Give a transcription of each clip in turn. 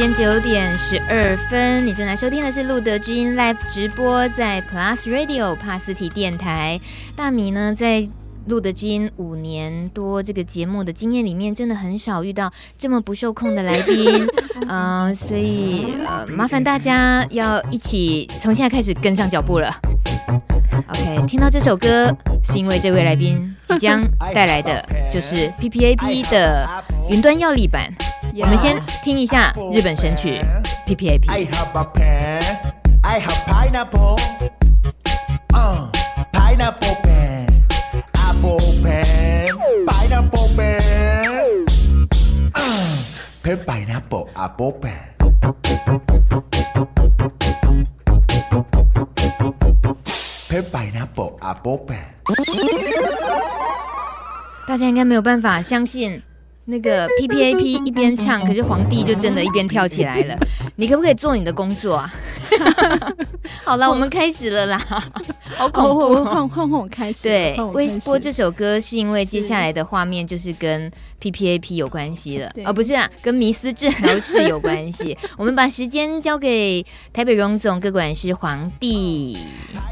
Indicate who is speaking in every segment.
Speaker 1: 间九点十二分，你正在收听的是路德之音 Live 直播，在 Plus Radio 帕斯提电台。大米呢，在路德之音五年多这个节目的经验里面，真的很少遇到这么不受控的来宾，嗯、呃，所以呃，麻烦大家要一起从现在开始跟上脚步了。OK，听到这首歌，是因为这位来宾即将带来的就是 PPAP 的云端药力版。我们先听一下日本神曲。I have a pen, I have pineapple, uh, pineapple pen, apple pen, pineapple pen, uh, pen pineapple apple pen, pen pineapple apple pen。大家应该没有办法相信。那个 P P A P 一边唱，可是皇帝就真的一边跳起来了。你可不可以做你的工作啊？好了，我们开始了啦！好恐怖，
Speaker 2: 换换换我开始。
Speaker 1: 对，为播这首歌是因为接下来的画面就是跟 P P A P 有关系了，哦，不是啊，跟迷思治疗室有关系。我们把时间交给台北荣总各管师皇帝。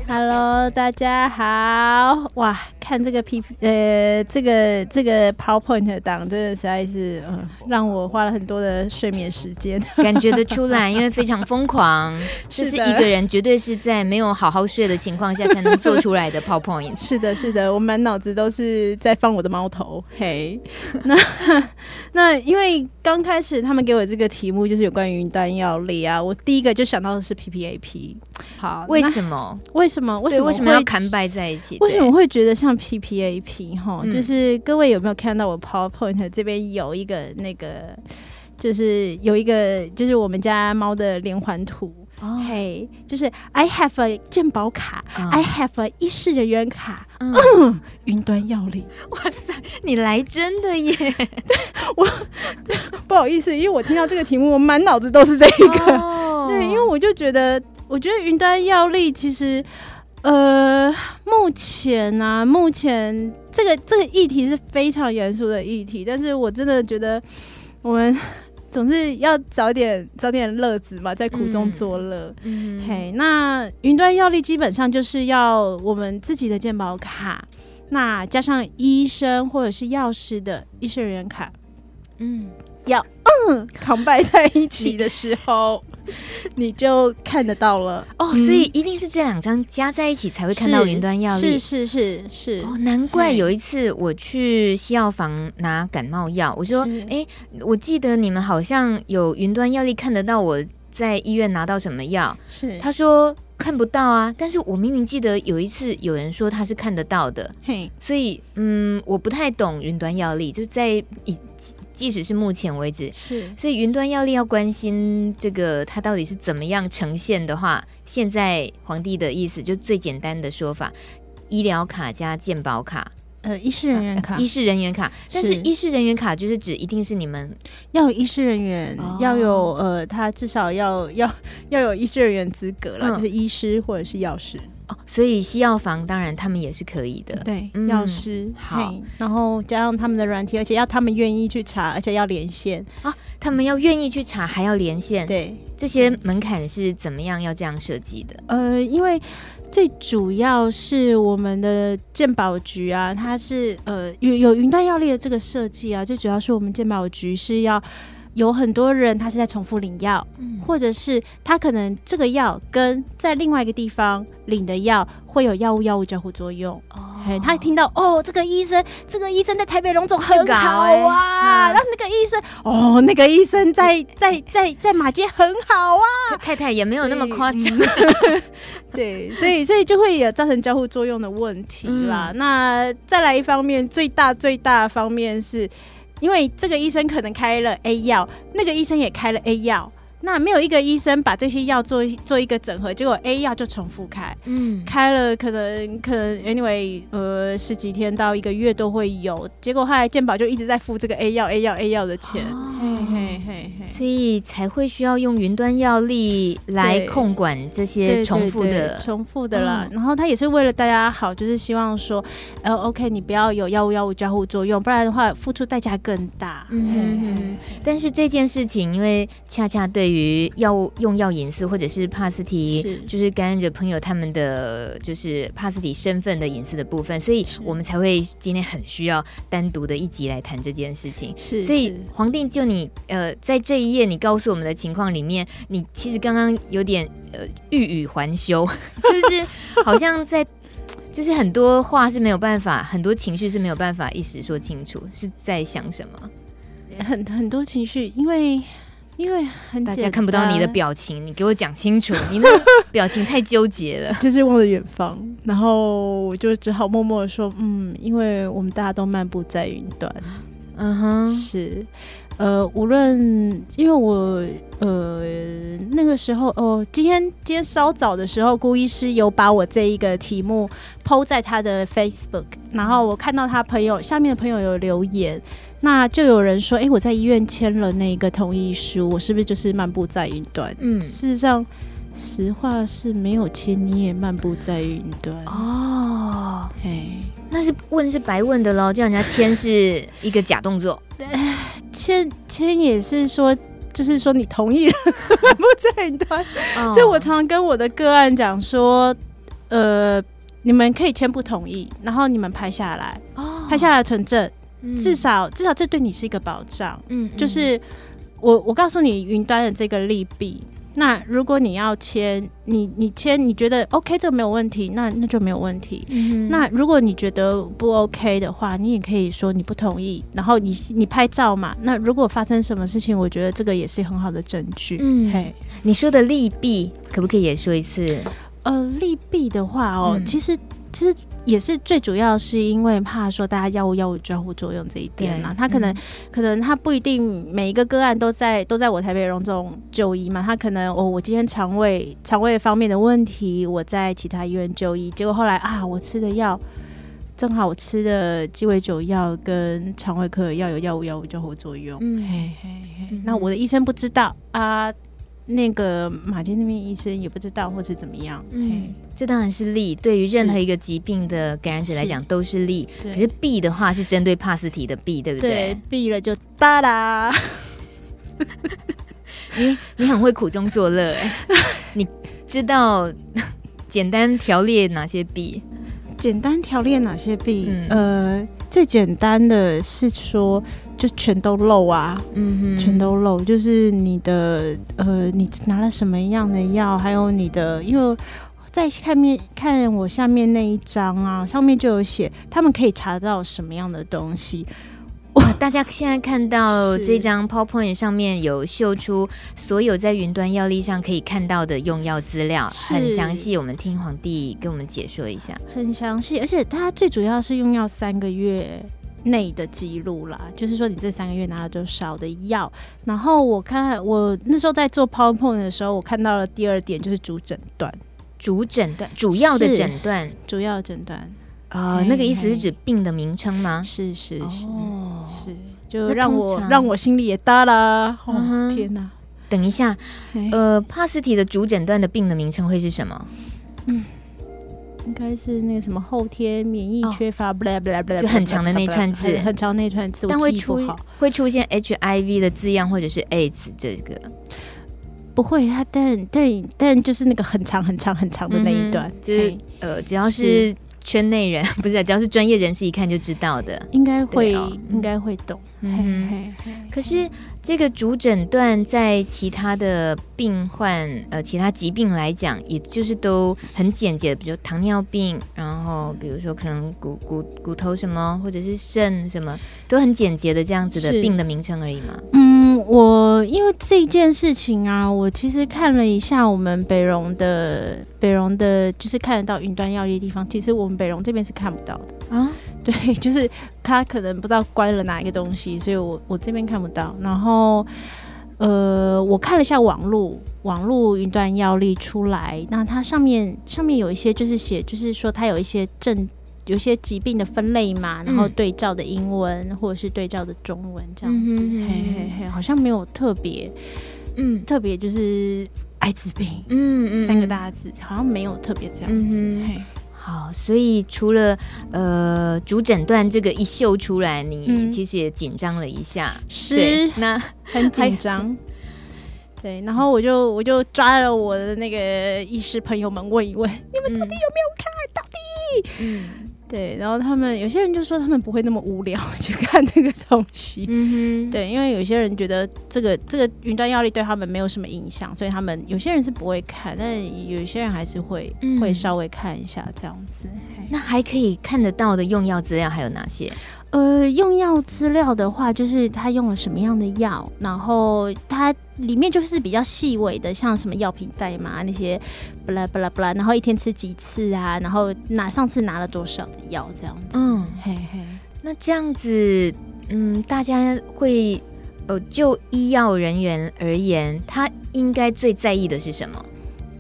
Speaker 2: Hello，大家好！哇，看这个 P P 呃，这个这个 PowerPoint 档，真的实在是嗯，让我花了很多的睡眠时间，
Speaker 1: 感觉得出来，因为非常疯狂。就是一个人绝对是在没有好好睡的情况下才能做出来的 PowerPoint。
Speaker 2: 是的，是的，我满脑子都是在放我的猫头。嘿，那那因为刚开始他们给我这个题目就是有关于云端药力啊，我第一个就想到的是 PPAP。好，
Speaker 1: 为什么？
Speaker 2: 为什么？为什么？
Speaker 1: 为什么要砍摆在一起？
Speaker 2: 为什么会觉得像 PPAP？哈，就是各位有没有看到我 PowerPoint 这边有一个那个，就是有一个就是我们家猫的连环图。哦，嘿，就是 I have a 健保卡，嗯，I have a 医事人员卡，嗯，云、嗯、端药力，
Speaker 1: 哇塞，你来真的耶！
Speaker 2: 我 不好意思，因为我听到这个题目，我满脑子都是这一个，哦，对，因为我就觉得，我觉得云端药力其实，呃，目前啊，目前这个这个议题是非常严肃的议题，但是我真的觉得我们。总是要找点找点乐子嘛，在苦中作乐。嗯，嘿，那云端药力基本上就是要我们自己的健保卡，那加上医生或者是药师的医师人员卡，嗯，要嗯 combine 在一起的时候。你就看得到了。
Speaker 1: 哦，所以一定是这两张加在一起才会看到云端药力。
Speaker 2: 是是是是，
Speaker 1: 哦，难怪有一次我去西药房拿感冒药，我说，哎，我记得你们好像有云端药力看得到我在医院拿到什么药，
Speaker 2: 是。
Speaker 1: 他说看不到啊，但是我明明记得有一次有人说他是看得到的，
Speaker 2: 嘿，
Speaker 1: 所以嗯，我不太懂云端药力，就是在以。即使是目前为止，
Speaker 2: 是，
Speaker 1: 所以云端药力要关心这个它到底是怎么样呈现的话，现在皇帝的意思就最简单的说法，医疗卡加健保卡，
Speaker 2: 呃，医师人员卡，
Speaker 1: 医师人员卡，但是医师人员卡就是指一定是你们
Speaker 2: 要有医师人员，哦、要有呃，他至少要要要有医师人员资格了，嗯、就是医师或者是药师。
Speaker 1: 哦，所以西药房当然他们也是可以的，
Speaker 2: 对，药师、嗯、好，然后加上他们的软体，而且要他们愿意去查，而且要连线
Speaker 1: 啊，他们要愿意去查，还要连线，
Speaker 2: 对，
Speaker 1: 这些门槛是怎么样要这样设计的？
Speaker 2: 呃，因为最主要是我们的健保局啊，它是呃有有云端药力的这个设计啊，最主要是我们健保局是要。有很多人他是在重复领药，嗯，或者是他可能这个药跟在另外一个地方领的药会有药物药物交互作用。哦，他听到哦，这个医生，这个医生在台北龙总很好啊，然后那个医生，哦，那个医生在 在在在马街很好啊。
Speaker 1: 太太也没有那么夸张，
Speaker 2: 嗯、对，所以所以就会有造成交互作用的问题啦。嗯、那再来一方面，最大最大的方面是。因为这个医生可能开了 A 药，那个医生也开了 A 药，那没有一个医生把这些药做做一个整合，结果 A 药就重复开，
Speaker 1: 嗯，
Speaker 2: 开了可能可能 anyway 呃十几天到一个月都会有，结果后来健保就一直在付这个 A 药 A 药 A 药的钱，哦、嘿嘿嘿嘿，
Speaker 1: 所以才会需要用云端药力来控管这些重复的
Speaker 2: 重复的啦。嗯、然后他也是为了大家好，就是希望说呃 OK 你不要有药物药物交互作用，不然的话付出代价更大。嗯
Speaker 1: 嗯嗯。但是这件事情，因为恰恰对于于药物用药隐私，或者是帕斯提，就是感染者朋友他们的就是帕斯提身份的隐私的部分，所以我们才会今天很需要单独的一集来谈这件事情。
Speaker 2: 是，
Speaker 1: 所以黄定就你呃，在这一页你告诉我们的情况里面，你其实刚刚有点呃欲语还休，就是好像在就是很多话是没有办法，很多情绪是没有办法一时说清楚，是在想什么？
Speaker 2: 很很多情绪，因为。因为很
Speaker 1: 大家看不到你的表情，你给我讲清楚，你的表情太纠结了，
Speaker 2: 就是望着远方，然后我就只好默默的说，嗯，因为我们大家都漫步在云端，
Speaker 1: 嗯哼，
Speaker 2: 是，呃，无论因为我呃那个时候哦，今天今天稍早的时候，顾医师有把我这一个题目 PO 在他的 Facebook，然后我看到他朋友下面的朋友有留言。那就有人说，哎、欸，我在医院签了那个同意书，我是不是就是漫步在云端？嗯，事实上，实话是没有签，你也漫步在云端
Speaker 1: 哦。嘿，那是问是白问的喽，叫人家签是一个假动作。
Speaker 2: 签签也是说，就是说你同意了 漫步在云端。哦、所以我常常跟我的个案讲说，呃，你们可以签不同意，然后你们拍下来，哦、拍下来存证。至少，至少这对你是一个保障。嗯，就是我，我告诉你云端的这个利弊。那如果你要签，你你签，你觉得 OK，这个没有问题，那那就没有问题。嗯，那如果你觉得不 OK 的话，你也可以说你不同意。然后你你拍照嘛。那如果发生什么事情，我觉得这个也是很好的证据。嗯，嘿，
Speaker 1: 你说的利弊可不可以也说一次？
Speaker 2: 呃，利弊的话哦，嗯，其实其实。也是最主要是因为怕说大家药物药物交互作用这一点嘛，他可能、嗯、可能他不一定每一个个案都在都在我台北荣总就医嘛，他可能哦我今天肠胃肠胃方面的问题，我在其他医院就医，结果后来啊我吃的药正好我吃的鸡尾酒药跟肠胃科的药有药物药物交互作用，嗯。嘿嘿嘿，那我的医生不知道啊。那个马偕那边医生也不知道，或是怎么样。嗯，
Speaker 1: 这当然是利，对于任何一个疾病的感染者来讲都是利。是，可是弊的话是针对帕斯提的弊，对不对？对，
Speaker 2: 弊了就哒啦。
Speaker 1: 你你很会苦中作乐哎，你知道简单条列哪些弊？
Speaker 2: 简单条列哪些弊？嗯、呃，最简单的是说。就全都漏啊，嗯哼，全都漏，就是你的呃，你拿了什么样的药，还有你的，因为在看面看我下面那一张啊，上面就有写，他们可以查到什么样的东西。
Speaker 1: 哇，大家现在看到这张 PowerPoint 上面有秀出所有在云端药历上可以看到的用药资料，很详细。我们听皇帝跟我们解说一下，
Speaker 2: 很详细，而且它最主要是用药三个月。内的记录啦，就是说你这三个月拿了多少的药。然后我看我那时候在做 PowerPoint 的时候，我看到了第二点就是主诊断，
Speaker 1: 主诊断主要的诊断，
Speaker 2: 主要诊断
Speaker 1: 啊，呃、那个意思是指病的名称吗？
Speaker 2: 是是是、哦、是，就让我让我心里也大了。哦、嗯、天哪！
Speaker 1: 等一下，呃，帕斯提的主诊断的病的名称会是什么？嗯。
Speaker 2: 应该是那个什么后天免疫缺乏，不啦不啦不啦，
Speaker 1: 就很长的那串字，
Speaker 2: 很长那串字，
Speaker 1: 但会出会出现 HIV 的字样或者是 AIDS 这个
Speaker 2: 不会，他但但但就是那个很长很长很长的那一段，
Speaker 1: 就是呃，只要是圈内人 不是，只要是专业人士一看就知道的，
Speaker 2: 应该会应该会懂。
Speaker 1: 嗯，可是这个主诊断在其他的病患呃其他疾病来讲，也就是都很简洁，比如糖尿病，然后比如说可能骨骨骨头什么，或者是肾什么，都很简洁的这样子的病的名称而已嘛。
Speaker 2: 嗯，我因为这件事情啊，我其实看了一下我们北荣的北荣的，就是看得到云端药业的地方，其实我们北荣这边是看不到的啊。对，就是他可能不知道关了哪一个东西，所以我我这边看不到。然后，呃，我看了一下网络网络云端药力出来，那它上面上面有一些就是写，就是说它有一些症，有一些疾病的分类嘛，然后对照的英文、嗯、或者是对照的中文这样子，嗯、嘿嘿嘿，好像没有特别，嗯，特别就是艾滋病，嗯嗯，三个大字好像没有特别这样子，嗯、嘿。
Speaker 1: 好，所以除了呃主诊断这个一秀出来，你其实也紧张了一下，
Speaker 2: 嗯、是那 很紧张。对，然后我就我就抓了我的那个医师朋友们问一问，你们到底有没有看？到底？嗯。对，然后他们有些人就说他们不会那么无聊 去看这个东西，嗯哼，对，因为有些人觉得这个这个云端药力对他们没有什么影响，所以他们有些人是不会看，但有些人还是会、嗯、会稍微看一下这样子。
Speaker 1: 那还可以看得到的用药资料还有哪些？
Speaker 2: 呃，用药资料的话，就是他用了什么样的药，然后他里面就是比较细微的，像什么药品代码那些，巴拉巴拉巴拉，然后一天吃几次啊，然后拿上次拿了多少的药这样子。嗯，嘿嘿。
Speaker 1: 那这样子，嗯，大家会，呃，就医药人员而言，他应该最在意的是什么？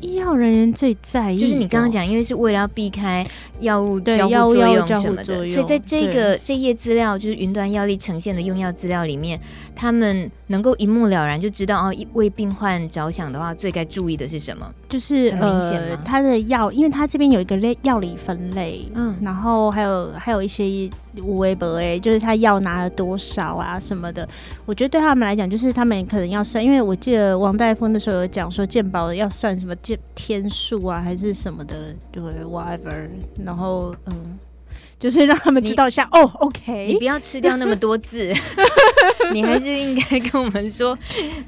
Speaker 2: 医药人员最在意，
Speaker 1: 就是你刚刚讲，因为是为了要避开药物交互作用什么的，所以在这个这页资料，就是云端药力呈现的用药资料里面，他们能够一目了然就知道哦，为病患着想的话，最该注意的是什么？
Speaker 2: 就是很明显呃，他的药，因为他这边有一个类药理分类，嗯，然后还有还有一些。无微博哎，就是他药拿了多少啊什么的，我觉得对他们来讲，就是他们可能要算，因为我记得王大夫那时候有讲说健保要算什么健天数啊，还是什么的，对，whatever，然后嗯，就是让他们知道一下哦，OK，
Speaker 1: 你不要吃掉那么多字，你还是应该跟我们说，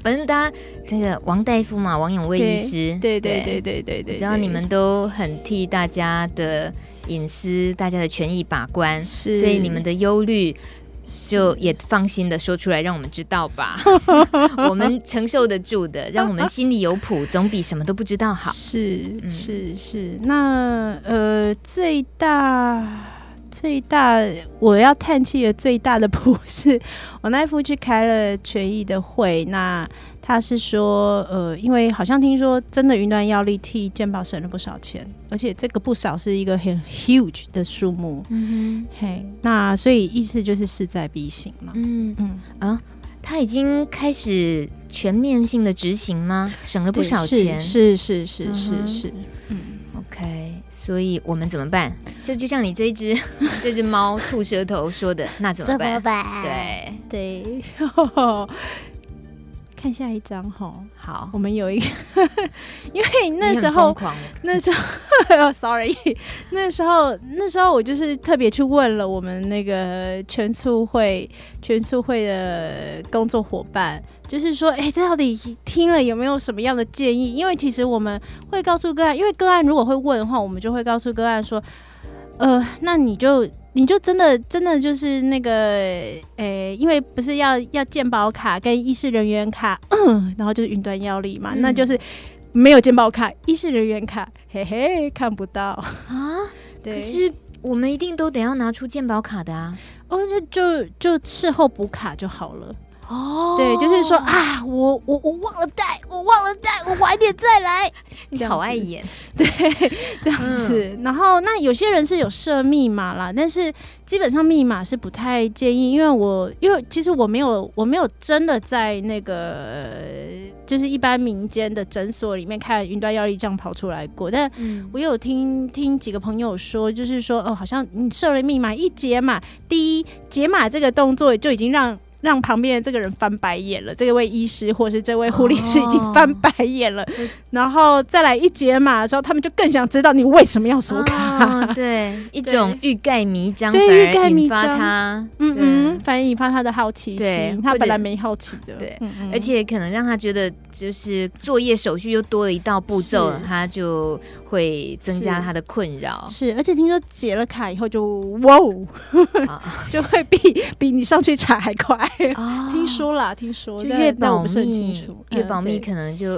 Speaker 1: 反正大家这个王大夫嘛，王永卫医师，
Speaker 2: 对对对对对对，
Speaker 1: 只要你们都很替大家的。隐私，大家的权益把关，是，所以你们的忧虑就也放心的说出来，让我们知道吧。我们承受得住的，让我们心里有谱，总比什么都不知道好。
Speaker 2: 是是是，那呃，最大最大我要叹气的最大的谱是，我那一夫去开了权益的会，那。他是说，呃，因为好像听说，真的云端药力替健保省了不少钱，而且这个不少是一个很 huge 的数目。嗯哼，嘿，那所以意思就是势在必行嘛。嗯嗯
Speaker 1: 啊，他已经开始全面性的执行吗？省了不少钱，
Speaker 2: 是是是是是，是。
Speaker 1: 嗯，OK，所以我们怎么办？就就像你这一只 这只猫吐舌头说的，那怎么办？怎么办？对
Speaker 2: 对。看下一张哈，
Speaker 1: 好，
Speaker 2: 我们有一个，因为那时候那时候，sorry，那时候那时候我就是特别去问了我们那个全促会全促会的工作伙伴，就是说，哎、欸，这到底听了有没有什么样的建议？因为其实我们会告诉个案，因为个案如果会问的话，我们就会告诉个案说，呃，那你就。你就真的真的就是那个，诶、欸，因为不是要要健保卡跟医师人员卡，嗯、然后就是云端药力嘛、嗯，那就是没有健保卡、医师人员卡，嘿嘿，看不到
Speaker 1: 啊。对，可是我们一定都得要拿出健保卡的啊。
Speaker 2: 哦，就就就事后补卡就好了。哦，对，就是说啊，我我我忘了带，我忘了带，我晚点再来。
Speaker 1: 你好爱演，
Speaker 2: 对，这样子。嗯、然后那有些人是有设密码啦，但是基本上密码是不太建议，因为我因为其实我没有我没有真的在那个就是一般民间的诊所里面看云端药力这样跑出来过，但我有听听几个朋友说，就是说哦，好像你设了密码一解码，第一解码这个动作就已经让。让旁边的这个人翻白眼了，这位医师或是这位护理师已经翻白眼了，哦、然后再来一解码的时候，他们就更想知道你为什么要锁卡。
Speaker 1: 哦、对，一种欲盖弥彰，对，欲盖弥彰。他，
Speaker 2: 嗯嗯，反而引发他的好奇心，他本来没好奇的，
Speaker 1: 对，嗯嗯，而且可能让他觉得就是作业手续又多了一道步骤，他就会增加他的困扰。
Speaker 2: 是，而且听说解了卡以后就哇，就会比比你上去查还快。哦、听说啦，听说
Speaker 1: 就越保密，越保密可能就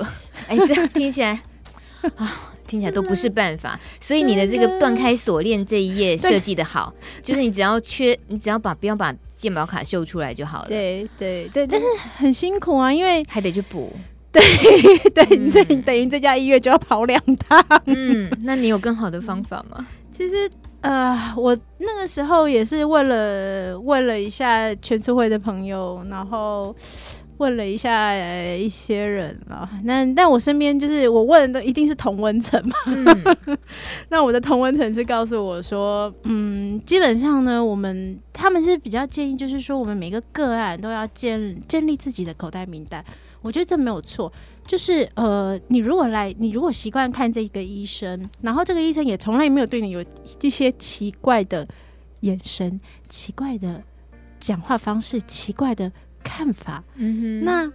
Speaker 1: 哎、欸，这样听起来 啊，听起来都不是办法。所以你的这个断开锁链这一页设计的好，就是你只要缺，你只要把不要把健保卡秀出来就好了。
Speaker 2: 对对对，但是很辛苦啊，因为
Speaker 1: 还得去补。
Speaker 2: 对 对，嗯、这等于这家医院就要跑两趟。
Speaker 1: 嗯，那你有更好的方法吗？
Speaker 2: 其实呃，我那个时候也是问了问了一下全促会的朋友，然后。问了一下、呃、一些人啊，那但我身边就是我问的一定是同温层嘛。嗯、那我的同温层是告诉我说，嗯，基本上呢，我们他们是比较建议，就是说我们每个个案都要建建立自己的口袋名单。我觉得这没有错，就是呃，你如果来，你如果习惯看这个医生，然后这个医生也从来没有对你有这些奇怪的眼神、奇怪的讲话方式、奇怪的。看法，嗯哼，那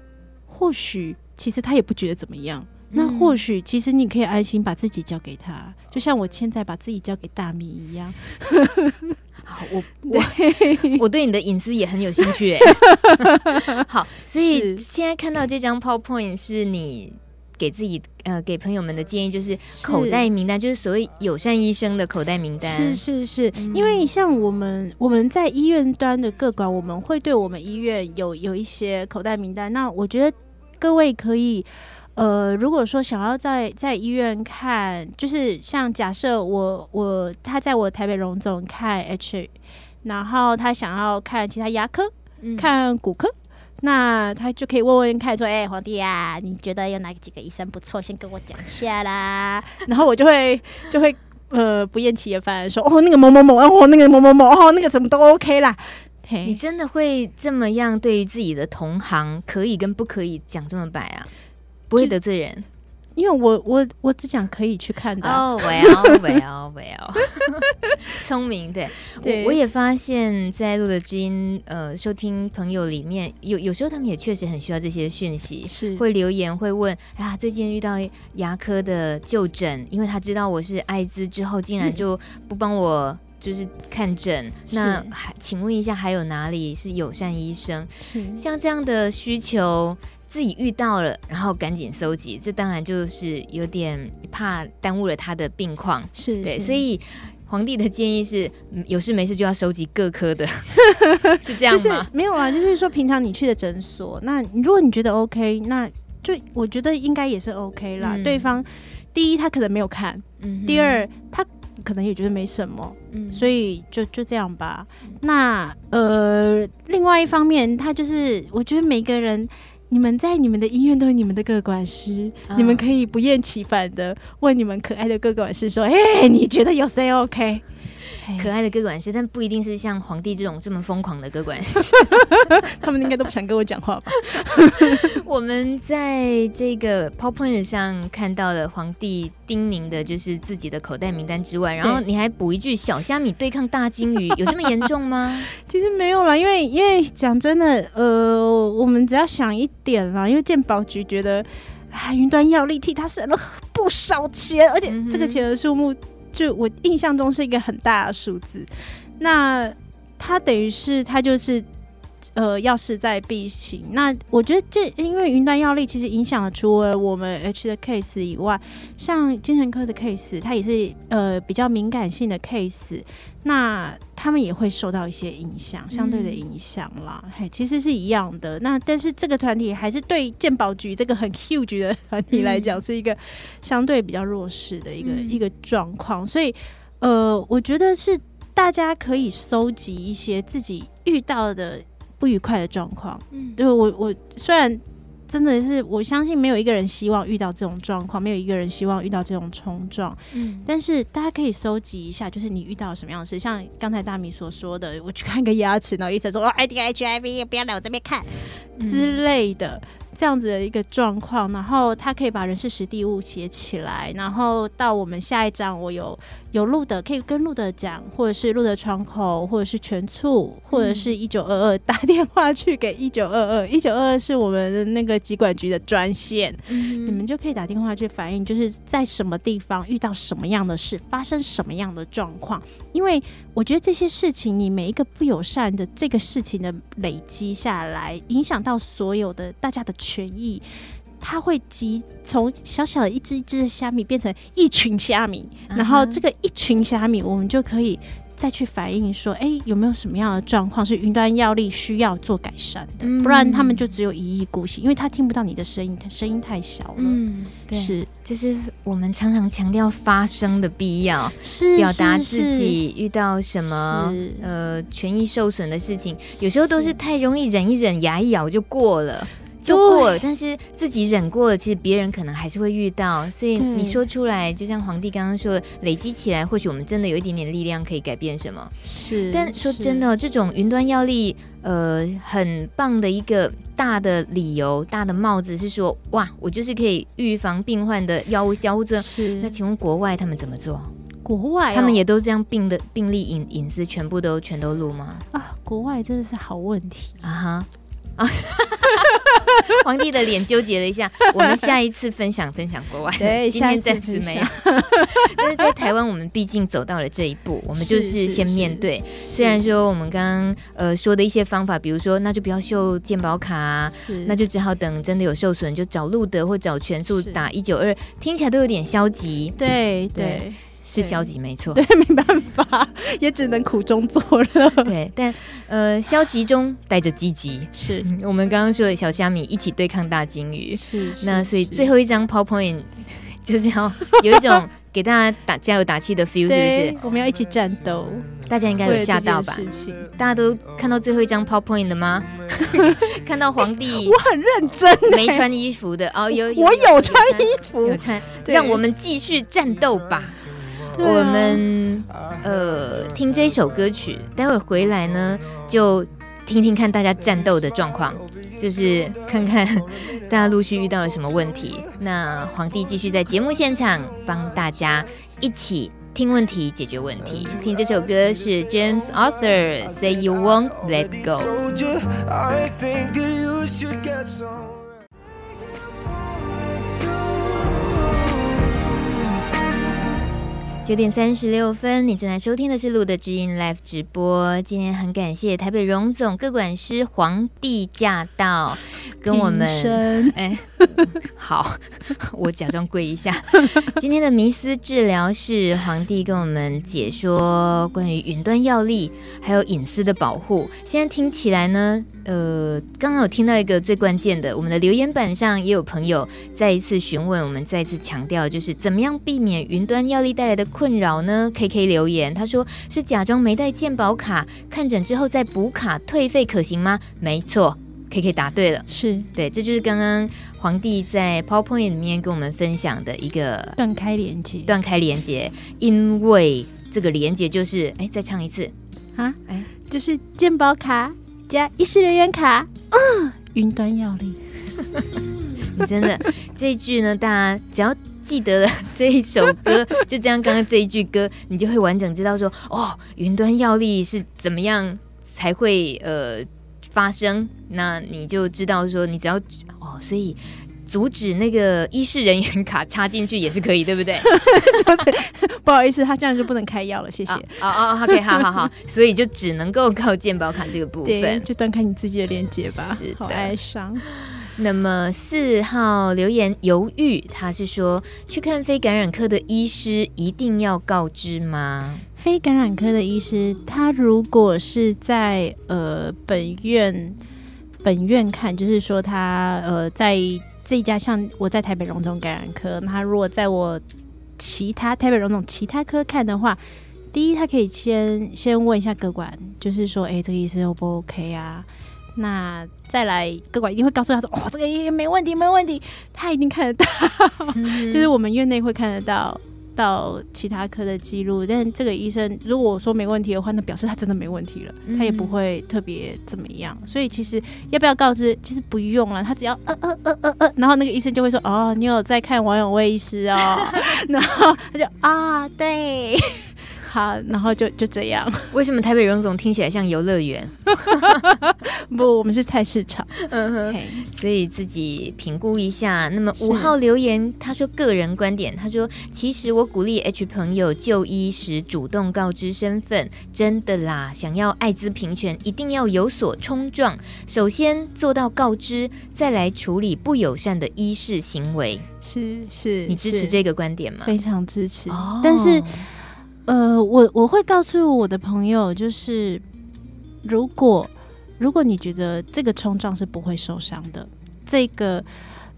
Speaker 2: 或许其实他也不觉得怎么样。嗯、那或许其实你可以安心把自己交给他，就像我现在把自己交给大米一样。
Speaker 1: 好，我 我我对你的隐私也很有兴趣哎。好，所以现在看到这张 PowerPoint 是你。给自己呃，给朋友们的建议就是口袋名单，是就是所谓友善医生的口袋名单。
Speaker 2: 是是是，嗯、因为像我们我们在医院端的各管，我们会对我们医院有有一些口袋名单。那我觉得各位可以呃，如果说想要在在医院看，就是像假设我我他在我台北荣总看 H，然后他想要看其他牙科，嗯、看骨科。那他就可以问问看，说：“哎、欸，皇帝啊，你觉得有哪几个医生不错？先跟我讲一下啦。”然后我就会就会呃不厌其烦的说：“哦，那个某某某，哦，那个某某某，哦，那个怎么都 OK 啦。”
Speaker 1: 你真的会这么样对于自己的同行可以跟不可以讲这么白啊？不会得罪人。
Speaker 2: 因为我我我只讲可以去看的。
Speaker 1: 哦，Well Well Well，聪明对，对我我也发现，在录的基因呃收听朋友里面，有有时候他们也确实很需要这些讯息，是。会留言会问，哎呀，最近遇到牙科的就诊，因为他知道我是艾滋之后，竟然就不帮我就是看诊，嗯、那还请问一下，还有哪里是友善医生？是。像这样的需求。自己遇到了，然后赶紧搜集，这当然就是有点怕耽误了他的病况，是对，所以皇帝的建议是，有事没事就要收集各科的，是这样吗？
Speaker 2: 就是没有啊，就是说平常你去的诊所，那如果你觉得 OK，那就我觉得应该也是 OK 啦。嗯、对方第一他可能没有看，嗯、第二他可能也觉得没什么，嗯、所以就就这样吧。那呃，另外一方面，他就是我觉得每个人。你们在你们的医院都有你们的个管师，哦、你们可以不厌其烦的问你们可爱的个管师说：“哎，你觉得有谁 OK？”
Speaker 1: 可爱的个管师，但不一定是像皇帝这种这么疯狂的个管师，
Speaker 2: 他们应该都不想跟我讲话吧？
Speaker 1: 我们在这个 PowerPoint 上看到了皇帝叮咛的，就是自己的口袋名单之外，然后你还补一句“小虾米对抗大金鱼”，有这么严重吗？
Speaker 2: 其实没有啦，因为因为讲真的，呃，我们只要想一点啦，因为鉴宝局觉得啊，云端药力替他省了不少钱，而且这个钱的数目。就我印象中是一个很大的数字，那他等于是他就是呃要势在必行。那我觉得这因为云端药力其实影响了除了我们 H 的 case 以外，像精神科的 case，它也是呃比较敏感性的 case。那他们也会受到一些影响，相对的影响啦。嗯、嘿，其实是一样的。那但是这个团体还是对健保局这个很 huge 的 团体来讲，是一个相对比较弱势的一个、嗯、一个状况。所以，呃，我觉得是大家可以收集一些自己遇到的不愉快的状况。嗯，对我我虽然。真的是，我相信没有一个人希望遇到这种状况，没有一个人希望遇到这种冲撞。嗯，但是大家可以收集一下，就是你遇到什么样的事，像刚才大米所说的，我去看个牙齿，然后医生说哦，IDHIV，不要来我这边看之类的。嗯这样子的一个状况，然后他可以把人事实地物写起来，然后到我们下一章，我有有路的可以跟路的讲，或者是路的窗口，或者是全促，或者是一九二二打电话去给一九二二，一九二二是我们的那个机管局的专线，嗯、你们就可以打电话去反映，就是在什么地方遇到什么样的事，发生什么样的状况，因为我觉得这些事情，你每一个不友善的这个事情的累积下来，影响到所有的大家的权益，它会集从小小的一只一只的虾米变成一群虾米，然后这个一群虾米，我们就可以。再去反映说，哎、欸，有没有什么样的状况是云端药力需要做改善的？嗯、不然他们就只有一意孤行，因为他听不到你的声音，他声音太小了。嗯，对，是，
Speaker 1: 这是我们常常强调发声的必要，是表达自己遇到什么呃权益受损的事情，有时候都是太容易忍一忍，牙一咬就过了。就过了，但是自己忍过了，其实别人可能还是会遇到，所以你说出来，就像皇帝刚刚说的，累积起来，或许我们真的有一点点力量可以改变什么。
Speaker 2: 是，
Speaker 1: 但说真的，这种云端药力，呃，很棒的一个大的理由，大的帽子是说，哇，我就是可以预防病患的药物交互。
Speaker 2: 是，
Speaker 1: 那请问国外他们怎么做？
Speaker 2: 国外、哦、他
Speaker 1: 们也都这样病的病例隐隐私全部都全都录吗？
Speaker 2: 啊，国外真的是好问题
Speaker 1: 啊哈啊。皇帝的脸纠结了一下，我们下一次分享分享国外。
Speaker 2: 对，
Speaker 1: 今天暂时没有。但是在台湾，我们毕竟走到了这一步，我们就是先面对。虽然说我们刚刚呃说的一些方法，比如说那就不要秀健保卡啊，那就只好等真的有受损就找路德或找全速打一九二，听起来都有点消极。
Speaker 2: 对对。对
Speaker 1: 是消极没错，
Speaker 2: 对，没办法，也只能苦中作乐。
Speaker 1: 对，但呃，消极中带着积极，
Speaker 2: 是
Speaker 1: 我们刚刚说的小虾米一起对抗大金鱼。
Speaker 2: 是，
Speaker 1: 那所以最后一张 PowerPoint 就是要 有一种给大家打加油打气的 feel，是不是？
Speaker 2: 我们要一起战斗，
Speaker 1: 大家应该有吓到吧？大家都看到最后一张 PowerPoint 的吗？看到皇帝，
Speaker 2: 我很认真，
Speaker 1: 没穿衣服的哦，有，
Speaker 2: 我有穿衣服，
Speaker 1: 有穿，让我们继续战斗吧。我们呃听这首歌曲，待会儿回来呢，就听听看大家战斗的状况，就是看看大家陆续遇到了什么问题。那皇帝继续在节目现场帮大家一起听问题、解决问题。听这首歌是 James Arthur Say You Won't Let Go。九点三十六分，你正在收听的是路的知音 Live 直播。今天很感谢台北荣总各管师皇帝驾到，跟我们哎，好，我假装跪一下。今天的迷思治疗是，皇帝跟我们解说关于云端药力还有隐私的保护。现在听起来呢？呃，刚刚有听到一个最关键的，我们的留言板上也有朋友再一次询问，我们再一次强调，就是怎么样避免云端药力带来的困扰呢？K K 留言，他说是假装没带健保卡，看诊之后再补卡退费可行吗？没错，K K 答对了，
Speaker 2: 是对，
Speaker 1: 这就是刚刚皇帝在 PowerPoint 里面跟我们分享的一个
Speaker 2: 断开连接，
Speaker 1: 断开连接，因为这个连接就是，哎，再唱一次
Speaker 2: 啊，哎，就是健保卡。加医师人员卡，嗯，云端药力，
Speaker 1: 你真的这一句呢？大家只要记得了这一首歌，就这样，刚刚这一句歌，你就会完整知道说，哦，云端药力是怎么样才会呃发生？那你就知道说，你只要哦，所以。阻止那个医事人员 卡插进去也是可以，对不对？
Speaker 2: 就是不好意思，他这样就不能开药了，谢谢。
Speaker 1: 哦 哦，OK，好好好，所以就只能够靠健保卡这个部分，
Speaker 2: 就断开你自己的连接吧。
Speaker 1: 是的，
Speaker 2: 好哀伤。
Speaker 1: 那么四号留言犹豫，他是说去看非感染科的医师一定要告知吗？
Speaker 2: 非感染科的医师，他如果是在呃本院本院看，就是说他呃在。这一家像我在台北荣总感染科，他如果在我其他台北荣总其他科看的话，第一他可以先先问一下各管，就是说，哎，这个医生 O 不 OK 啊？那再来各管一定会告诉他说，哦，这个医生没问题，没问题，他一定看得到，嗯、就是我们院内会看得到。到其他科的记录，但这个医生如果说没问题的话，那表示他真的没问题了，他也不会特别怎么样。所以其实要不要告知，其实不用了，他只要呃呃呃呃呃，然后那个医生就会说哦，你有在看王永卫医师哦，然后他就啊对。好，然后就就这样。
Speaker 1: 为什么台北荣总听起来像游乐园？
Speaker 2: 不，我们是菜市场。
Speaker 1: 嗯哼，所以自己评估一下。那么五号留言，他说个人观点，他说其实我鼓励 H 朋友就医时主动告知身份，真的啦，想要艾滋平权，一定要有所冲撞。首先做到告知，再来处理不友善的医事行为。
Speaker 2: 是是，
Speaker 1: 你支持这个观点吗？
Speaker 2: 非常支持。哦、但是。呃，我我会告诉我的朋友，就是如果如果你觉得这个冲撞是不会受伤的，这个，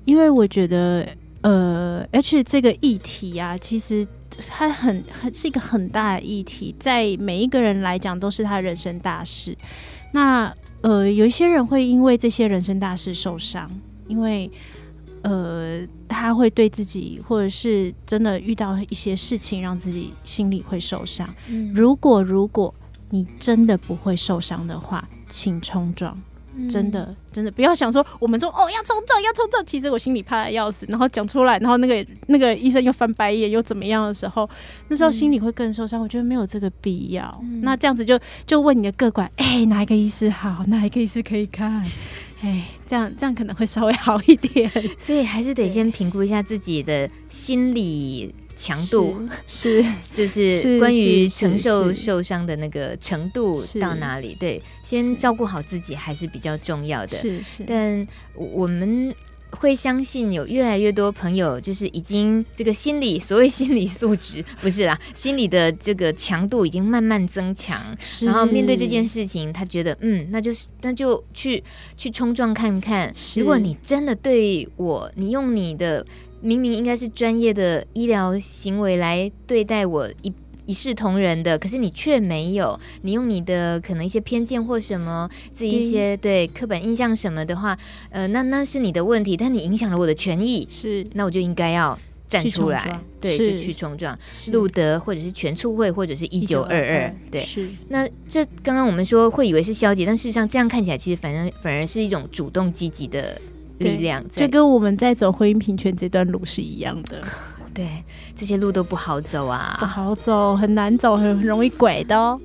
Speaker 2: 因为我觉得，呃，H 这个议题啊，其实它很很是一个很大的议题，在每一个人来讲都是他人生大事。那呃，有一些人会因为这些人生大事受伤，因为。呃，他会对自己，或者是真的遇到一些事情，让自己心里会受伤。嗯。如果如果你真的不会受伤的话，请冲撞。嗯。真的真的不要想说我们说哦要冲撞要冲撞，其实我心里怕的要死，然后讲出来，然后那个那个医生又翻白眼又怎么样的时候，那时候心里会更受伤。嗯。我觉得没有这个必要。嗯。那这样子就就问你的各管，哎、欸，哪一个医师好？哪一个医师可以看？哎，这样这样可能会稍微好一点，
Speaker 1: 所以还是得先评估一下自己的心理强度，是就是关于承受受伤的那个程度到哪里？对，先照顾好自己还是比较重要的。是是，但我们。会相信有越来越多朋友，就是已经这个心理所谓心理素质 不是啦，心理的这个强度已经慢慢增强，然后面对这件事情，他觉得嗯，那就是那就去去冲撞看看。如果你真的对我，你用你的明明应该是专业的医疗行为来对待我一。一视同仁的，可是你却没有，你用你的可能一些偏见或什么，自己一些对。刻板印象什么的话，呃，那那是你的问题，但你影响了我的权益，是，那我就应该要站出来，对，就去冲撞，路德或者是全促会或者是一九二二，对，是。那这刚刚我们说会以为是消极，但事实上这样看起来，其实反正反而是一种主动积极的力量，
Speaker 2: 就跟我们在走婚姻平权这段路是一样的。
Speaker 1: 对，这些路都不好走啊，
Speaker 2: 不好走，很难走，很容易拐的哦。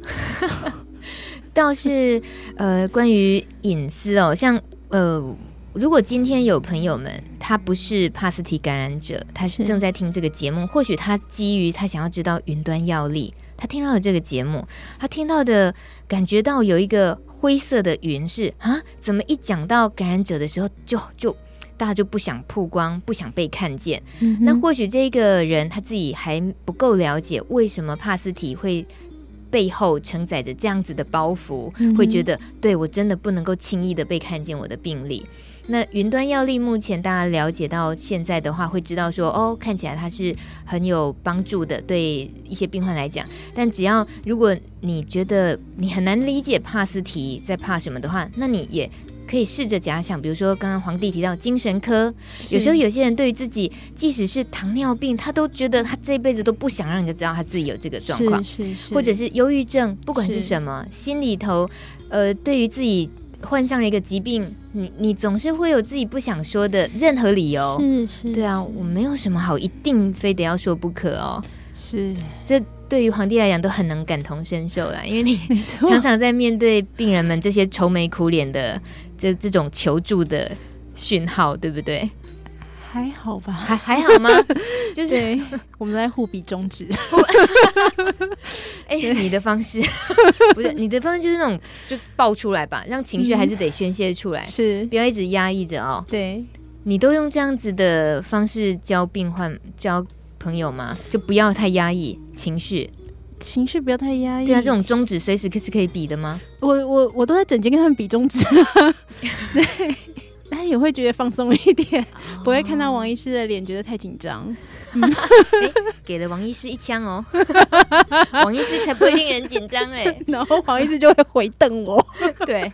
Speaker 1: 倒是呃，关于隐私哦，像呃，如果今天有朋友们他不是帕斯提感染者，他是正在听这个节目，或许他基于他想要知道云端药力，他听到了这个节目，他听到的感觉到有一个灰色的云是啊，怎么一讲到感染者的时候就就。大家就不想曝光，不想被看见。嗯、那或许这个人他自己还不够了解，为什么帕斯提会背后承载着这样子的包袱，嗯、会觉得对我真的不能够轻易的被看见我的病例。那云端药力目前大家了解到现在的话，会知道说哦，看起来它是很有帮助的，对一些病患来讲。但只要如果你觉得你很难理解帕斯提在怕什么的话，那你也。可以试着假想，比如说刚刚皇帝提到精神科，有时候有些人对于自己，即使是糖尿病，他都觉得他这辈子都不想让人家知道他自己有这个状况，是是是，或者是忧郁症，不管是什么，心里头，呃，对于自己患上了一个疾病，你你总是会有自己不想说的任何理由，是是，对啊，我没有什么好一定非得要说不可哦，是，这对于皇帝来讲都很能感同身受啦，因为你常常在面对病人们这些愁眉苦脸的。这这种求助的讯号，对不对？
Speaker 2: 还好吧，
Speaker 1: 还还好吗？就是
Speaker 2: 我们在互比中指。
Speaker 1: 哎、欸，你的方式 不是你的方式，就是那种就爆出来吧，让情绪还是得宣泄出来，嗯、是不要一直压抑着哦。对，你都用这样子的方式交病患、交朋友吗？就不要太压抑情绪。
Speaker 2: 情绪不要太压抑。
Speaker 1: 对啊，这种中指随时可是可以比的吗？
Speaker 2: 我我我都在整间跟他们比中指，对，他也会觉得放松一点，哦、不会看到王医师的脸觉得太紧张。
Speaker 1: 欸、给了王医师一枪哦，王医师才不会令人紧张嘞。
Speaker 2: 然后王医师就会回瞪我。
Speaker 1: 对，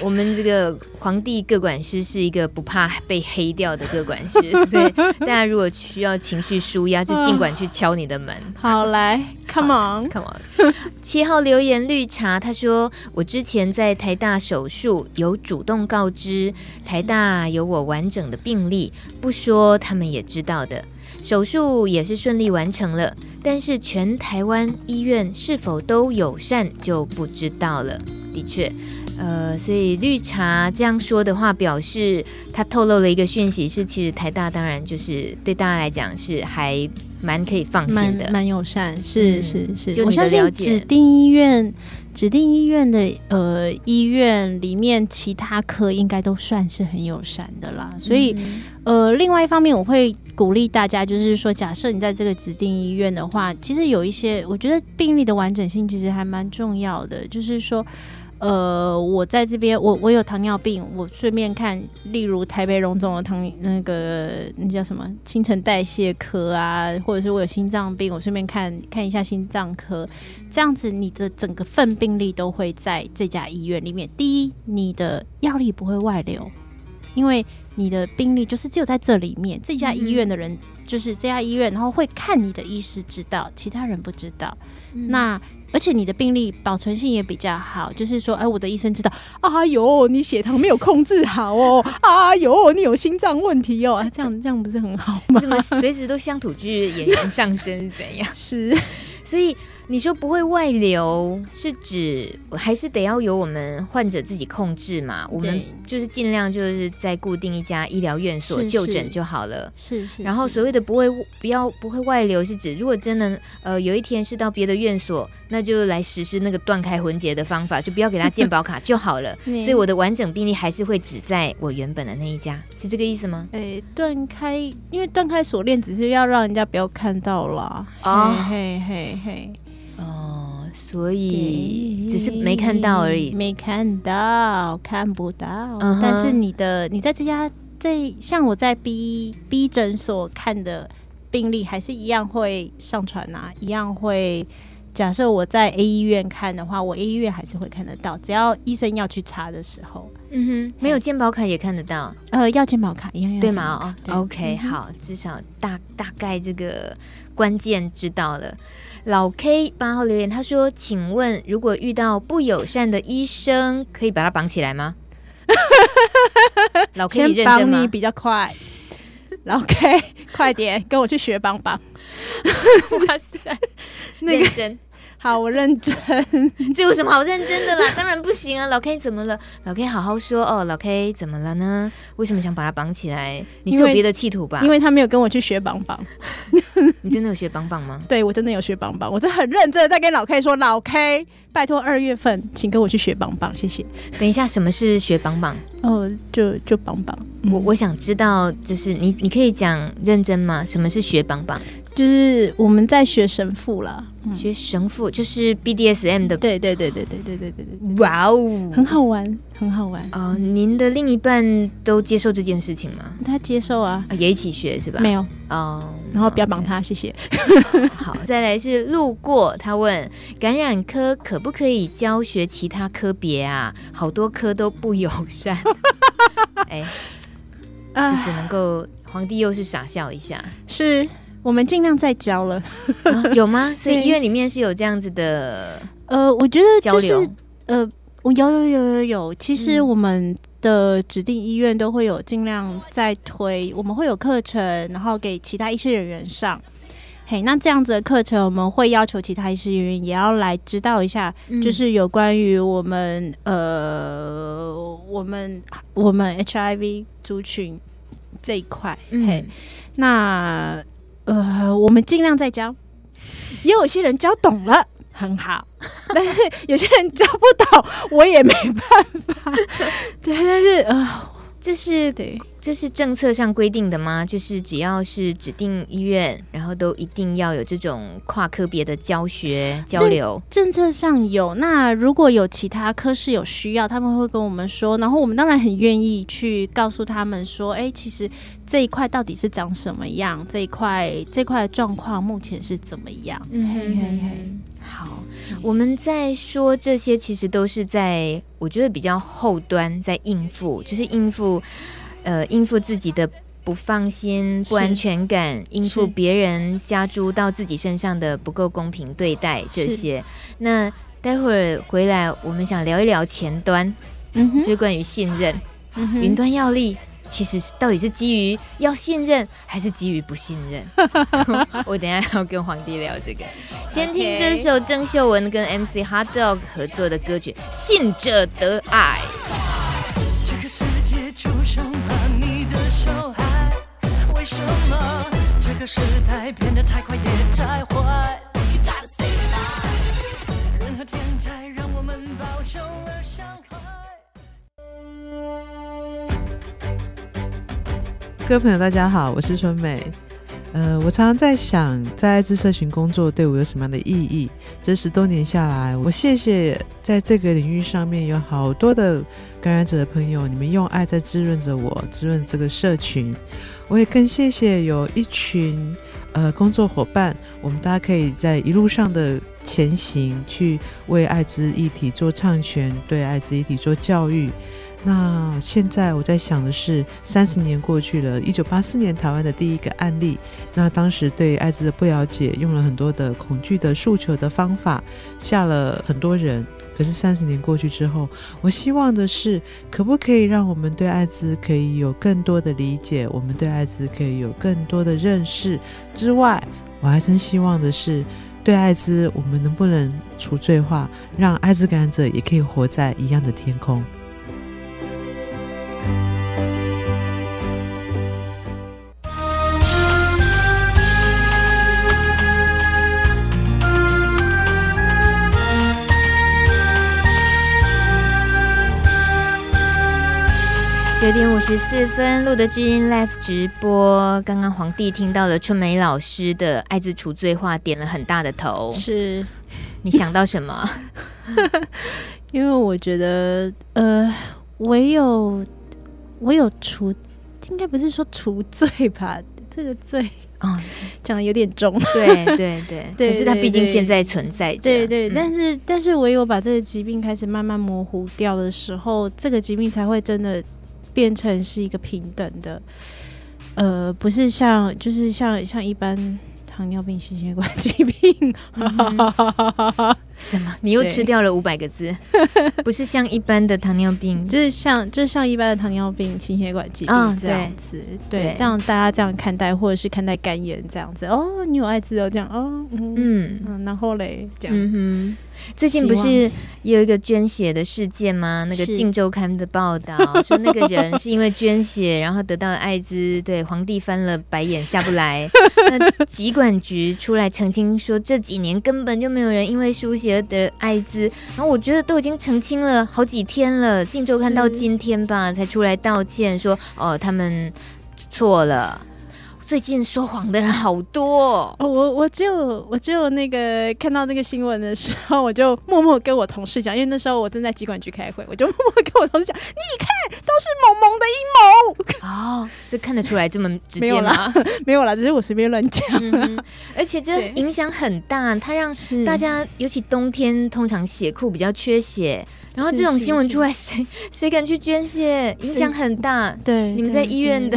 Speaker 1: 我们这个皇帝各管师是一个不怕被黑掉的各管师，所以大家如果需要情绪舒压，就尽管去敲你的门。
Speaker 2: 好，来，Come on，Come
Speaker 1: on。七号留言绿茶，他说我之前在台大手术有主动告知台大有我完整的病例，不说他们也知道的。手术也是顺利完成了，但是全台湾医院是否都友善就不知道了。的确，呃，所以绿茶这样说的话，表示他透露了一个讯息，是其实台大当然就是对大家来讲是还蛮可以放心的，
Speaker 2: 蛮友善，是是是。
Speaker 1: 就
Speaker 2: 我相信指定医院。指定医院的呃医院里面，其他科应该都算是很友善的啦。所以，呃，另外一方面，我会鼓励大家，就是说，假设你在这个指定医院的话，其实有一些，我觉得病例的完整性其实还蛮重要的，就是说。呃，我在这边，我我有糖尿病，我顺便看，例如台北荣总的糖那个那叫什么新陈代谢科啊，或者是我有心脏病，我顺便看看一下心脏科，这样子你的整个份病例都会在这家医院里面。第一，你的药力不会外流，因为你的病例就是只有在这里面，这家医院的人就是这家医院，然后会看你的医师知道，其他人不知道。嗯、那而且你的病例保存性也比较好，就是说，哎，我的医生知道，啊哟，你血糖没有控制好哦，啊哟，你有心脏问题哦，这样 这样不是很好吗？
Speaker 1: 怎么随时都乡土剧演员上身是怎样？
Speaker 2: 是，
Speaker 1: 所以。你说不会外流，是指还是得要由我们患者自己控制嘛？我们就是尽量就是在固定一家医疗院所就诊就好了。
Speaker 2: 是是。
Speaker 1: 然后所谓的不会不要不会外流，是指如果真的呃有一天是到别的院所，那就来实施那个断开魂结的方法，就不要给他健保卡就好了。所以我的完整病例还是会只在我原本的那一家，是这个意思吗？
Speaker 2: 诶、欸，断开，因为断开锁链只是要让人家不要看到啦。
Speaker 1: 哦，
Speaker 2: 嘿嘿嘿。
Speaker 1: 哦，所以只是没看到而已，
Speaker 2: 没看到，看不到。Uh huh. 但是你的，你在这家这像我在 B B 诊所看的病例，还是一样会上传啊，一样会。假设我在 A 医院看的话，我 A 医院还是会看得到，只要医生要去查的时候，
Speaker 1: 嗯哼，没有健保卡也看得到，
Speaker 2: 呃，要健保卡一样要，
Speaker 1: 对吗？哦，OK，好，至少大大概这个关键知道了。老 K 八号留言，他说：“请问，如果遇到不友善的医生，可以把他绑起来吗？” 老 K，你认真吗？
Speaker 2: 你比较快。老 K，快点跟我去学绑绑。
Speaker 1: 哇塞，那个真。
Speaker 2: 好，我认真。
Speaker 1: 这有什么好认真的啦？当然不行啊！老 K 怎么了？老 K 好好说哦。老 K 怎么了呢？为什么想把他绑起来？你是有别的企图吧？
Speaker 2: 因为他没有跟我去学绑绑。
Speaker 1: 你真的有学绑绑吗？
Speaker 2: 对，我真的有学绑绑。我真的很认真的在跟老 K 说，老 K，拜托二月份请跟我去学绑绑，谢谢。
Speaker 1: 等一下，什么是学绑绑？
Speaker 2: 哦，就就绑绑。
Speaker 1: 我我想知道，就是你你可以讲认真吗？什么是学绑绑？
Speaker 2: 就是我们在学神父了，
Speaker 1: 嗯、学神父就是 BDSM 的，
Speaker 2: 对对对对对对对对对，
Speaker 1: 哇哦，
Speaker 2: 很好玩，很好玩
Speaker 1: 啊！您的另一半都接受这件事情吗？
Speaker 2: 他接受啊，
Speaker 1: 也一起学是吧？
Speaker 2: 没有
Speaker 1: 哦，
Speaker 2: 然后不要绑他，谢谢。
Speaker 1: 好，再来是路过，他问感染科可不可以教学其他科别啊？好多科都不友善，哎，是只能够皇帝又是傻笑一下，
Speaker 2: 是。我们尽量再教了、
Speaker 1: 啊，有吗？所以医院里面是有这样子的，
Speaker 2: 呃，我觉得交流，呃，我有有有有有。其实我们的指定医院都会有尽量在推，我们会有课程，然后给其他医师人员上。嘿，那这样子的课程，我们会要求其他医师人员也要来指导一下，嗯、就是有关于我们呃，我们我们 HIV 族群这一块。嗯、嘿，那。呃，我们尽量再教，也有些人教懂了，很好，但是有些人教不懂，我也没办法。对，但是呃。
Speaker 1: 就是对，这是政策上规定的吗？就是只要是指定医院，然后都一定要有这种跨科别的教学交流。
Speaker 2: 政策上有，那如果有其他科室有需要，他们会跟我们说，然后我们当然很愿意去告诉他们说，哎，其实这一块到底是长什么样？这一块这块的状况目前是怎么样？嗯嘿嘿嘿。
Speaker 1: 好，我们在说这些，其实都是在我觉得比较后端在应付，就是应付，呃，应付自己的不放心、不安全感，是应付别人加诸到自己身上的不够公平对待这些。那待会儿回来，我们想聊一聊前端，嗯，就是关于信任，嗯，云端要力。其实是到底是基于要信任，还是基于不信任？我等一下要跟皇帝聊这个。先听这首郑秀文跟 MC Hot Dog 合作的歌曲《信者得爱》。这个世界就生怕你的小孩，为什么这个时代变得太快也太坏？任何天灾让我们饱受了伤害。
Speaker 3: 各位朋友，大家好，我是春美。呃，我常常在想，在爱滋社群工作对我有什么样的意义？这十多年下来，我谢谢在这个领域上面有好多的感染者的朋友，你们用爱在滋润着我，滋润这个社群。我也更谢谢有一群呃工作伙伴，我们大家可以在一路上的前行，去为爱滋议题做唱权，对爱滋议题做教育。那现在我在想的是，三十年过去了，一九八四年台湾的第一个案例，那当时对艾滋的不了解，用了很多的恐惧的诉求的方法，吓了很多人。可是三十年过去之后，我希望的是，可不可以让我们对艾滋可以有更多的理解，我们对艾滋可以有更多的认识之外，我还真希望的是，对艾滋我们能不能除罪化，让艾滋感染者也可以活在一样的天空。
Speaker 1: 九点五十四分，录的知音 Live 直播。刚刚皇帝听到了春梅老师的爱字除罪话，点了很大的头。
Speaker 2: 是，
Speaker 1: 你想到什么？
Speaker 2: 因为我觉得，呃，唯有唯有除，应该不是说除罪吧？这个罪哦，讲的有点重。
Speaker 1: 对对对，可是它毕竟现在存在着。
Speaker 2: 对对，对，但是但是唯有把这个疾病开始慢慢模糊掉的时候，这个疾病才会真的。变成是一个平等的，呃，不是像，就是像像一般糖尿病、心血管疾病。
Speaker 1: 什么？你又吃掉了五百个字？不是像一般的糖尿病，
Speaker 2: 就是像，就是像一般的糖尿病、心血管疾病这样子。哦、对，对，这样大家这样看待，或者是看待肝炎这样子。哦，你有艾滋哦，这样哦，嗯嗯，嗯，然后嘞，这样。嗯
Speaker 1: 最近不是有一个捐血的事件吗？那个《镜周刊》的报道 说，那个人是因为捐血，然后得到了艾滋。对，皇帝翻了白眼，下不来。那疾管局出来澄清说，这几年根本就没有人因为输血而得艾滋。然后我觉得都已经澄清了好几天了，《镜周刊》到今天吧才出来道歉，说哦，他们错了。最近说谎的人好多哦，
Speaker 2: 哦，我我只有我只有那个看到那个新闻的时候，我就默默跟我同事讲，因为那时候我正在机管局开会，我就默默跟我同事讲，你看都是萌萌的阴谋
Speaker 1: 哦，这看得出来这么直接吗？
Speaker 2: 没有啦，没有啦，只是我随便乱讲，
Speaker 1: 嗯，而且这 影响很大，它让大家尤其冬天通常血库比较缺血。然后这种新闻出来，谁谁敢去捐血？影响很大。
Speaker 2: 对，
Speaker 1: 你们在医院的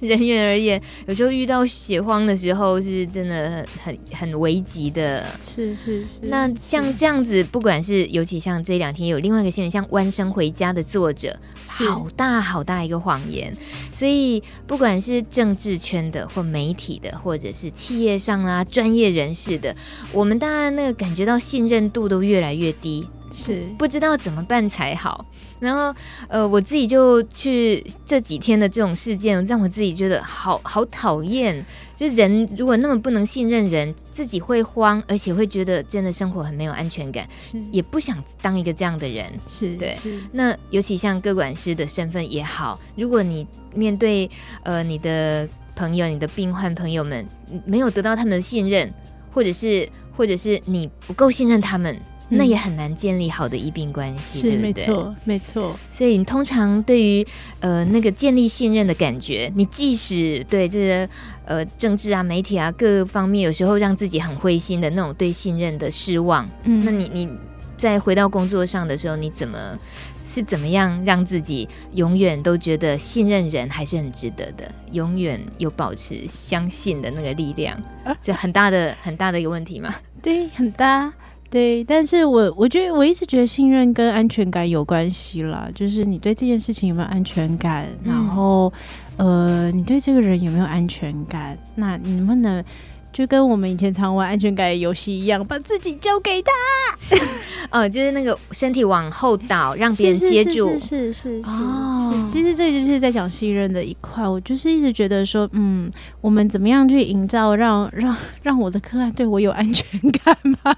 Speaker 1: 人员而言，有时候遇到血荒的时候，是真的很很很危急的。
Speaker 2: 是是是。
Speaker 1: 那像这样子，不管是尤其像这两天有另外一个新闻，像《弯生回家》的作者，好大好大一个谎言。所以不管是政治圈的，或媒体的，或者是企业上啦、专业人士的，我们大家那个感觉到信任度都越来越低。是不知道怎么办才好，然后呃，我自己就去这几天的这种事件，让我自己觉得好好讨厌。就人如果那么不能信任人，自己会慌，而且会觉得真的生活很没有安全感，也不想当一个这样的人。是对，是那尤其像各管师的身份也好，如果你面对呃你的朋友、你的病患朋友们没有得到他们的信任，或者是或者是你不够信任他们。那也很难建立好的医病关系，对不对？
Speaker 2: 没错，没错。
Speaker 1: 所以你通常对于呃那个建立信任的感觉，你即使对这些呃政治啊、媒体啊各方面，有时候让自己很灰心的那种对信任的失望，嗯，那你你在回到工作上的时候，你怎么是怎么样让自己永远都觉得信任人还是很值得的，永远有保持相信的那个力量？这很大的很大的一个问题嘛？
Speaker 2: 对，很大。对，但是我我觉得我一直觉得信任跟安全感有关系啦，就是你对这件事情有没有安全感，嗯、然后呃，你对这个人有没有安全感，那你能不能？就跟我们以前常玩安全感游戏一样，把自己交给他。
Speaker 1: 呃，就是那个身体往后倒，让别人接住。
Speaker 2: 是是是是，是，是，哦，是。其实这就是在讲信任的一块。我就是一直觉得说，嗯，我们怎么样去营造让让让我的客人对我有安全感吧？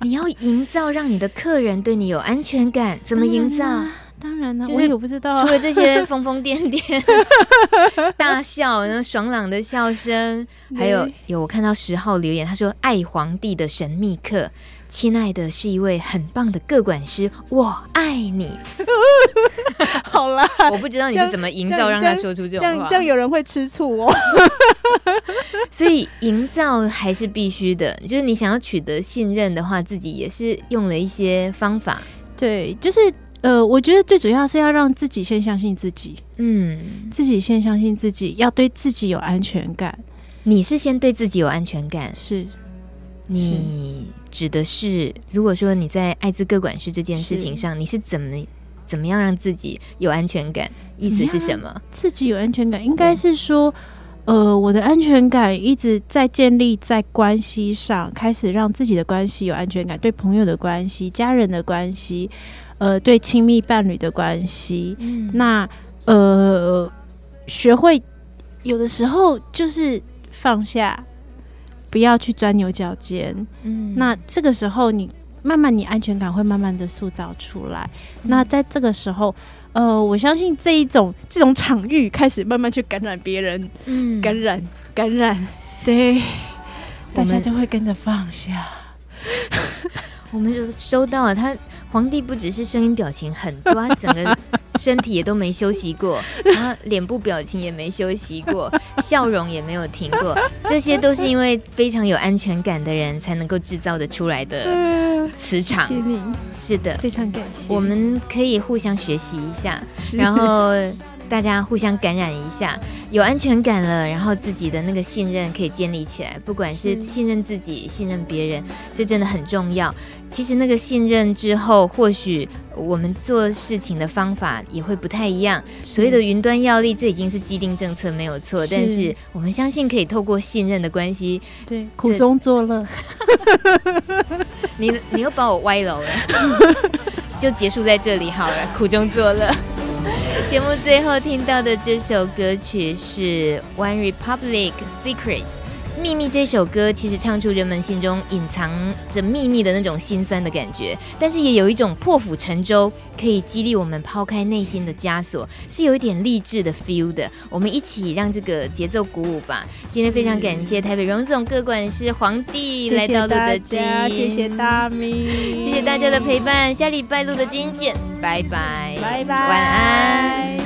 Speaker 1: 你要营造让你的客人对你有安全感，怎么营造？嗯
Speaker 2: 当然了，
Speaker 1: 就是
Speaker 2: 我不知道。
Speaker 1: 除了这些疯疯癫癫、大笑、那爽朗的笑声，还有有我看到十号留言，他说：“爱皇帝的神秘客，亲爱的是一位很棒的个管师，我爱你。”
Speaker 2: 好啦，
Speaker 1: 我不知道你是怎么营造让他说出这种话，
Speaker 2: 这样，这样有人会吃醋哦。
Speaker 1: 所以营造还是必须的，就是你想要取得信任的话，自己也是用了一些方法。
Speaker 2: 对，就是。呃，我觉得最主要是要让自己先相信自己，嗯，自己先相信自己，要对自己有安全感。
Speaker 1: 你是先对自己有安全感，
Speaker 2: 是？
Speaker 1: 你指的是，如果说你在艾滋个管事这件事情上，是你是怎么怎么样让自己有安全感？意思是什么？
Speaker 2: 自己有安全感，应该是说，呃，我的安全感一直在建立在关系上，开始让自己的关系有安全感，对朋友的关系、家人的关系。呃，对亲密伴侣的关系，嗯、那呃，学会有的时候就是放下，不要去钻牛角尖。嗯，那这个时候你慢慢，你安全感会慢慢的塑造出来。嗯、那在这个时候，呃，我相信这一种这种场域开始慢慢去感染别人，嗯，感染感染，对，大家就会跟着放下。
Speaker 1: 我们就是收到了他。皇帝不只是声音表情很多，他整个 身体也都没休息过，然后脸部表情也没休息过，笑容也没有停过，这些都是因为非常有安全感的人才能够制造的出来的磁场。是的，
Speaker 2: 非常感谢。
Speaker 1: 我们可以互相学习一下，然后大家互相感染一下，有安全感了，然后自己的那个信任可以建立起来，不管是信任自己、信任别人，这真的很重要。其实那个信任之后，或许我们做事情的方法也会不太一样。所谓的云端药力，这已经是既定政策，没有错。是，但是我们相信可以透过信任的关系，
Speaker 2: 对，苦中作乐。
Speaker 1: 你你又把我歪楼了，就结束在这里好了。苦中作乐。节目最后听到的这首歌曲是 One Republic Secret。秘密这首歌其实唱出人们心中隐藏着秘密的那种心酸的感觉，但是也有一种破釜沉舟，可以激励我们抛开内心的枷锁，是有一点励志的 feel 的。我们一起让这个节奏鼓舞吧。今天非常感谢台北荣总各管师皇帝来到路德基，
Speaker 2: 谢谢大米，
Speaker 1: 谢谢大家的陪伴。下礼拜路德基见，拜拜，
Speaker 2: 拜拜，
Speaker 1: 晚安。